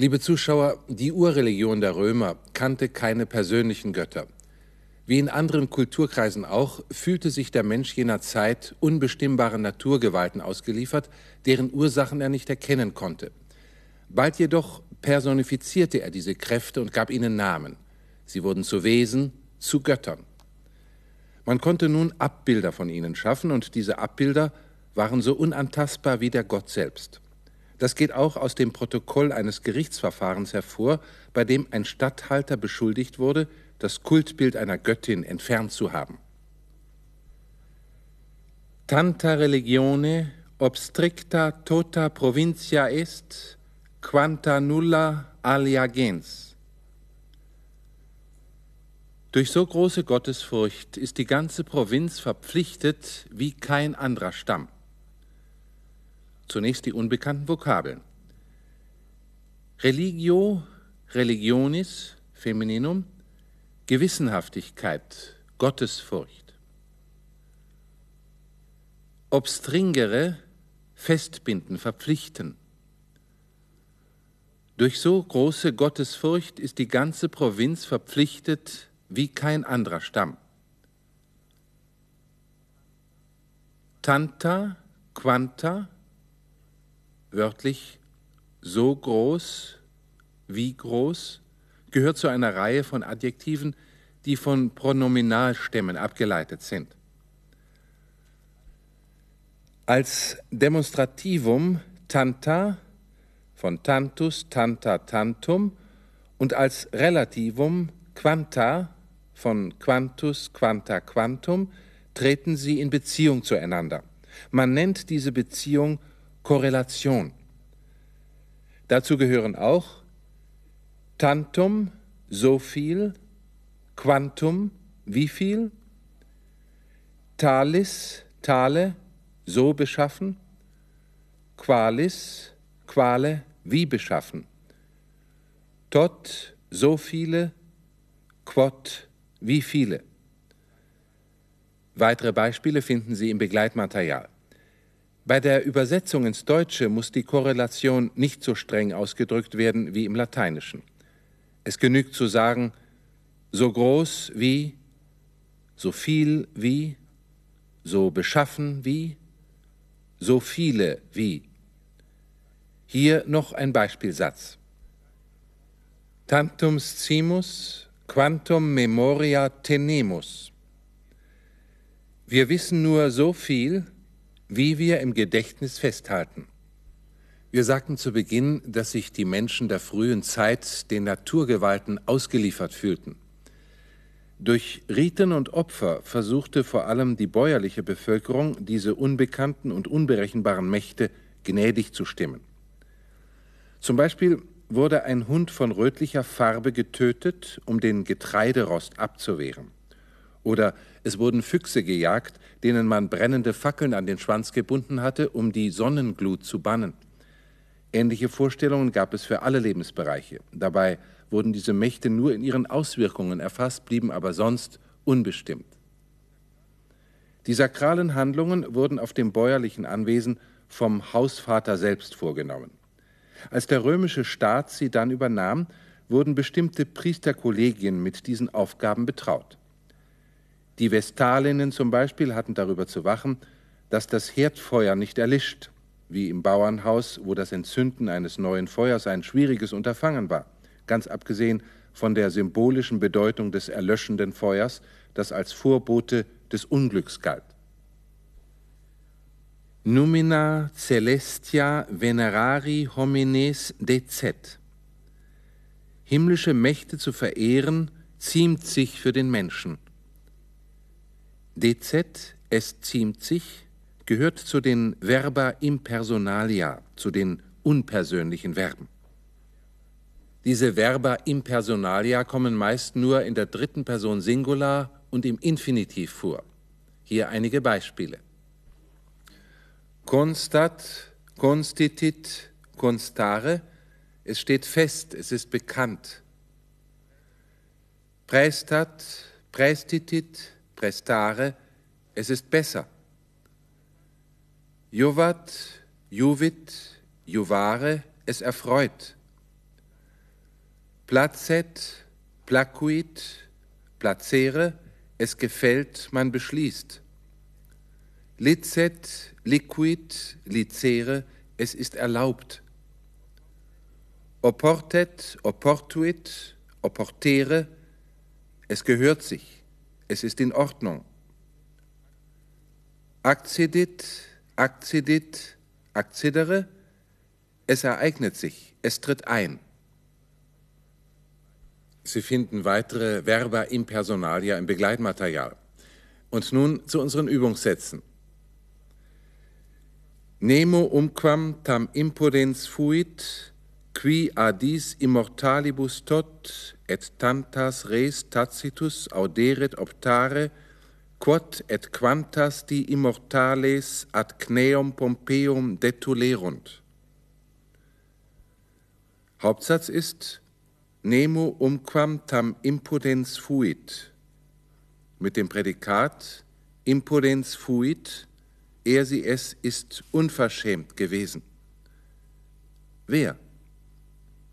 Liebe Zuschauer, die Urreligion der Römer kannte keine persönlichen Götter. Wie in anderen Kulturkreisen auch, fühlte sich der Mensch jener Zeit unbestimmbaren Naturgewalten ausgeliefert, deren Ursachen er nicht erkennen konnte. Bald jedoch personifizierte er diese Kräfte und gab ihnen Namen. Sie wurden zu Wesen, zu Göttern. Man konnte nun Abbilder von ihnen schaffen, und diese Abbilder waren so unantastbar wie der Gott selbst. Das geht auch aus dem Protokoll eines Gerichtsverfahrens hervor, bei dem ein Statthalter beschuldigt wurde, das Kultbild einer Göttin entfernt zu haben. Tanta religione obstricta tota provincia est, quanta nulla alia gens. Durch so große Gottesfurcht ist die ganze Provinz verpflichtet wie kein anderer Stamm. Zunächst die unbekannten Vokabeln. Religio, religionis, Femininum, Gewissenhaftigkeit, Gottesfurcht. Obstringere, festbinden, verpflichten. Durch so große Gottesfurcht ist die ganze Provinz verpflichtet wie kein anderer Stamm. Tanta, quanta, wörtlich so groß, wie groß, gehört zu einer Reihe von Adjektiven, die von Pronominalstämmen abgeleitet sind. Als Demonstrativum tanta von tantus, tanta, tantum und als Relativum quanta von quantus, quanta, quantum treten sie in Beziehung zueinander. Man nennt diese Beziehung Korrelation. Dazu gehören auch Tantum, so viel, Quantum, wie viel, Talis, Tale, so beschaffen, Qualis, Quale, wie beschaffen, Tot, so viele, Quod, wie viele. Weitere Beispiele finden Sie im Begleitmaterial. Bei der Übersetzung ins Deutsche muss die Korrelation nicht so streng ausgedrückt werden wie im Lateinischen. Es genügt zu sagen, so groß wie, so viel wie, so beschaffen wie, so viele wie. Hier noch ein Beispielsatz. Tantum scimus, quantum memoria tenemus. Wir wissen nur so viel, wie wir im Gedächtnis festhalten. Wir sagten zu Beginn, dass sich die Menschen der frühen Zeit den Naturgewalten ausgeliefert fühlten. Durch Riten und Opfer versuchte vor allem die bäuerliche Bevölkerung, diese unbekannten und unberechenbaren Mächte gnädig zu stimmen. Zum Beispiel wurde ein Hund von rötlicher Farbe getötet, um den Getreiderost abzuwehren. Oder es wurden Füchse gejagt, denen man brennende Fackeln an den Schwanz gebunden hatte, um die Sonnenglut zu bannen. Ähnliche Vorstellungen gab es für alle Lebensbereiche. Dabei wurden diese Mächte nur in ihren Auswirkungen erfasst, blieben aber sonst unbestimmt. Die sakralen Handlungen wurden auf dem bäuerlichen Anwesen vom Hausvater selbst vorgenommen. Als der römische Staat sie dann übernahm, wurden bestimmte Priesterkollegien mit diesen Aufgaben betraut. Die Vestalinnen zum Beispiel hatten darüber zu wachen, dass das Herdfeuer nicht erlischt, wie im Bauernhaus, wo das Entzünden eines neuen Feuers ein schwieriges Unterfangen war, ganz abgesehen von der symbolischen Bedeutung des erlöschenden Feuers, das als Vorbote des Unglücks galt. Numina celestia venerari homines decet. Himmlische Mächte zu verehren, ziemt sich für den Menschen. DZ, es ziemt sich, gehört zu den Verba impersonalia, zu den unpersönlichen Verben. Diese Verba impersonalia kommen meist nur in der dritten Person Singular und im Infinitiv vor. Hier einige Beispiele. Constat, constitit, constare, es steht fest, es ist bekannt. Prestat, prestitit, prestare, es ist besser. Juvat, juvit, juvare, es erfreut. Placet, placuit, placere, es gefällt, man beschließt. Licet, liquid, licere, es ist erlaubt. Oportet, oportuit, oportere, es gehört sich, es ist in Ordnung. Accedit, accedit, accedere, es ereignet sich, es tritt ein. Sie finden weitere Verba impersonalia im Begleitmaterial. Und nun zu unseren Übungssätzen. Nemo umquam tam impudens fuit, qui adis immortalibus tot et tantas res tacitus auderet optare, quod et quantas di immortales ad cneum Pompeum detulerunt. Hauptsatz ist Nemo umquam tam impudens fuit mit dem Prädikat impudens fuit, er sie es ist unverschämt gewesen. Wer?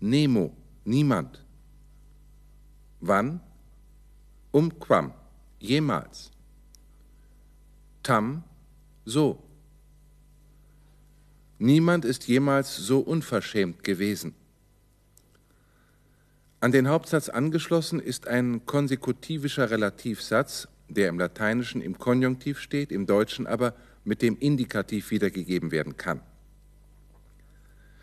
Nemo, niemand. Wann? Umquam, jemals. Tam, so. Niemand ist jemals so unverschämt gewesen. An den Hauptsatz angeschlossen ist ein konsekutivischer Relativsatz, der im Lateinischen im Konjunktiv steht, im Deutschen aber mit dem Indikativ wiedergegeben werden kann.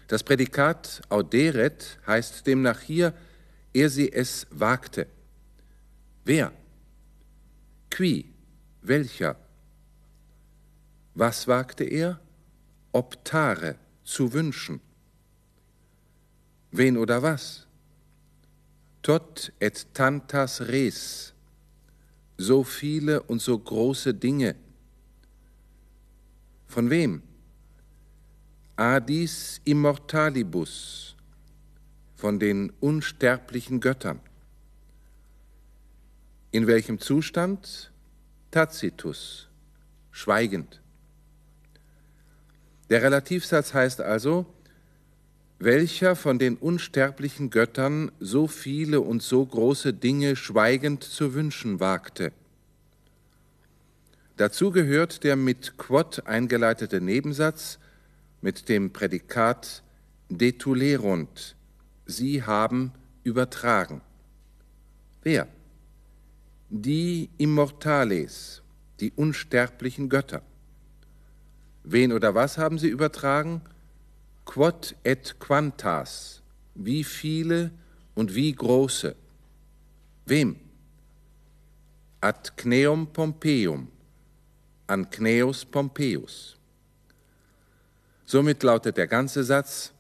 Das Prädikat auderet heißt demnach hier, er sie es wagte. Wer? Qui? Welcher? Was wagte er? Optare, zu wünschen. Wen oder was? Tot et tantas res, so viele und so große Dinge. Von wem? Adis immortalibus, von den unsterblichen Göttern. In welchem Zustand? Tacitus, schweigend. Der Relativsatz heißt also, welcher von den unsterblichen Göttern so viele und so große Dinge schweigend zu wünschen wagte. Dazu gehört der mit quod eingeleitete Nebensatz, mit dem Prädikat detulerunt, sie haben übertragen. Wer? Die Immortales, die unsterblichen Götter. Wen oder was haben sie übertragen? Quod et quantas, wie viele und wie große. Wem? Ad Cneum Pompeium, an Cneus Pompeius. Somit lautet der ganze Satz,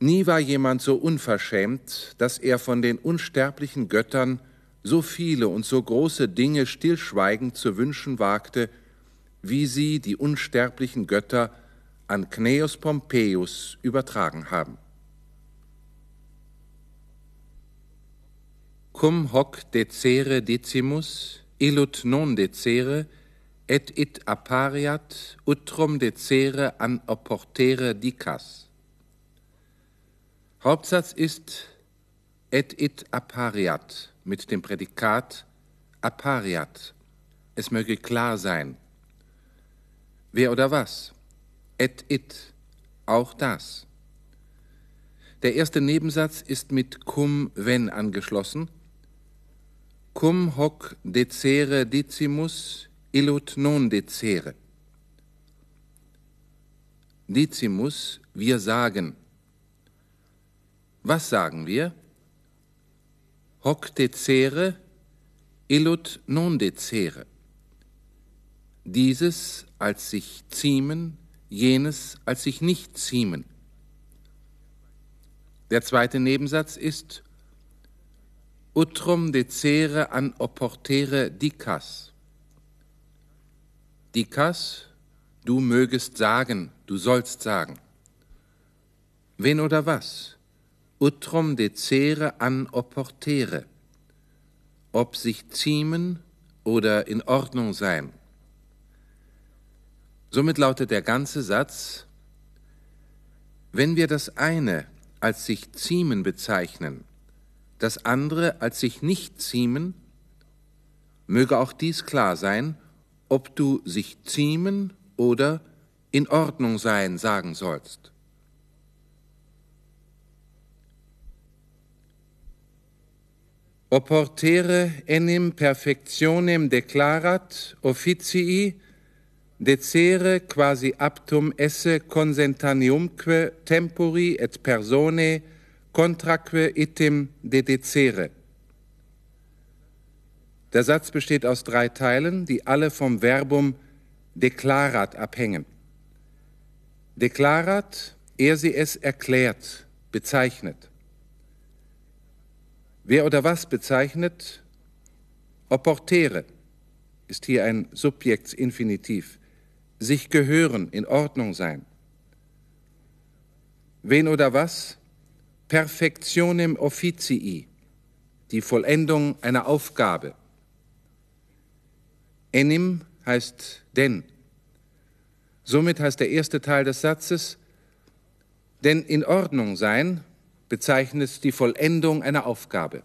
Nie war jemand so unverschämt, dass er von den unsterblichen Göttern so viele und so große Dinge stillschweigend zu wünschen wagte, wie sie die unsterblichen Götter an Cneus Pompeius übertragen haben. Cum hoc decere decimus, illut non decere, et it appariat utrum decere an opportere dicas. Hauptsatz ist et it appariat mit dem Prädikat appariat. Es möge klar sein. Wer oder was? Et it, auch das. Der erste Nebensatz ist mit cum wenn angeschlossen. Cum hoc decere decimus Illut non decere. Decimus, wir sagen. Was sagen wir? Hoc decere, illut non decere. Dieses als sich ziemen, jenes als sich nicht ziemen. Der zweite Nebensatz ist utrum decere an opportere dicas. Dikas, du mögest sagen, du sollst sagen. Wen oder was? Utrum decere an opportere. Ob sich ziemen oder in Ordnung sein. Somit lautet der ganze Satz, wenn wir das eine als sich ziemen bezeichnen, das andere als sich nicht ziemen, möge auch dies klar sein, ob du sich ziemen oder in Ordnung sein sagen sollst. Oportere enim perfectionem declarat officii decere quasi aptum esse consentaneumque tempori et persone contraque item dedecere. Der Satz besteht aus drei Teilen, die alle vom Verbum declarat abhängen. Declarat, er sie es erklärt, bezeichnet. Wer oder was bezeichnet? Opportere ist hier ein Subjektsinfinitiv. Sich gehören, in Ordnung sein. Wen oder was? Perfectionem officii, die Vollendung einer Aufgabe. Enim heißt denn. Somit heißt der erste Teil des Satzes, denn in Ordnung sein bezeichnet die Vollendung einer Aufgabe.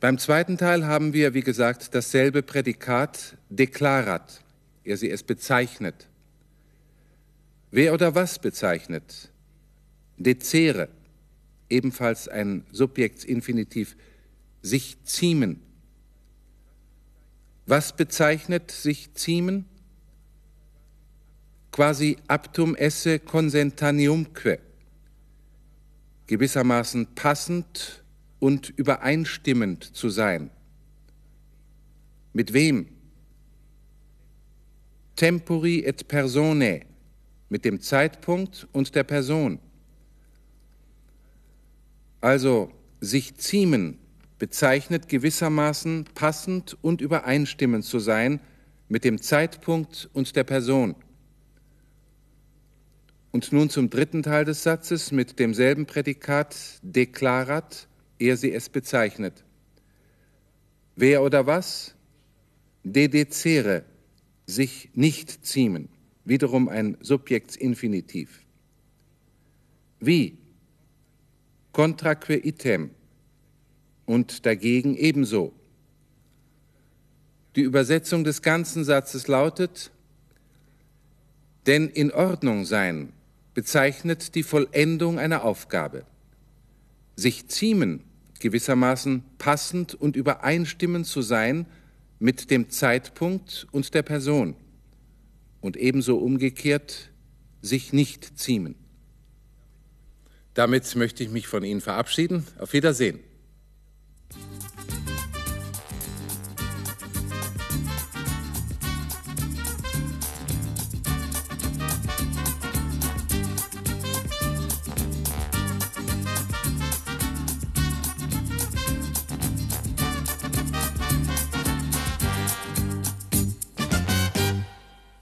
Beim zweiten Teil haben wir, wie gesagt, dasselbe Prädikat deklarat, er sie es bezeichnet. Wer oder was bezeichnet? Dezere, ebenfalls ein Subjektsinfinitiv, sich ziemen. Was bezeichnet sich ziemen? Quasi aptum esse consentaniumque, gewissermaßen passend und übereinstimmend zu sein. Mit wem? Tempori et persone, mit dem Zeitpunkt und der Person. Also sich ziemen bezeichnet gewissermaßen passend und übereinstimmend zu sein mit dem Zeitpunkt und der Person. Und nun zum dritten Teil des Satzes mit demselben Prädikat deklarat, er sie es bezeichnet. Wer oder was? Dedecere, sich nicht ziemen, wiederum ein Subjektsinfinitiv. Wie? Contraque item, und dagegen ebenso. Die Übersetzung des ganzen Satzes lautet, denn in Ordnung sein bezeichnet die Vollendung einer Aufgabe. Sich ziemen, gewissermaßen passend und übereinstimmend zu sein mit dem Zeitpunkt und der Person und ebenso umgekehrt sich nicht ziemen. Damit möchte ich mich von Ihnen verabschieden. Auf Wiedersehen.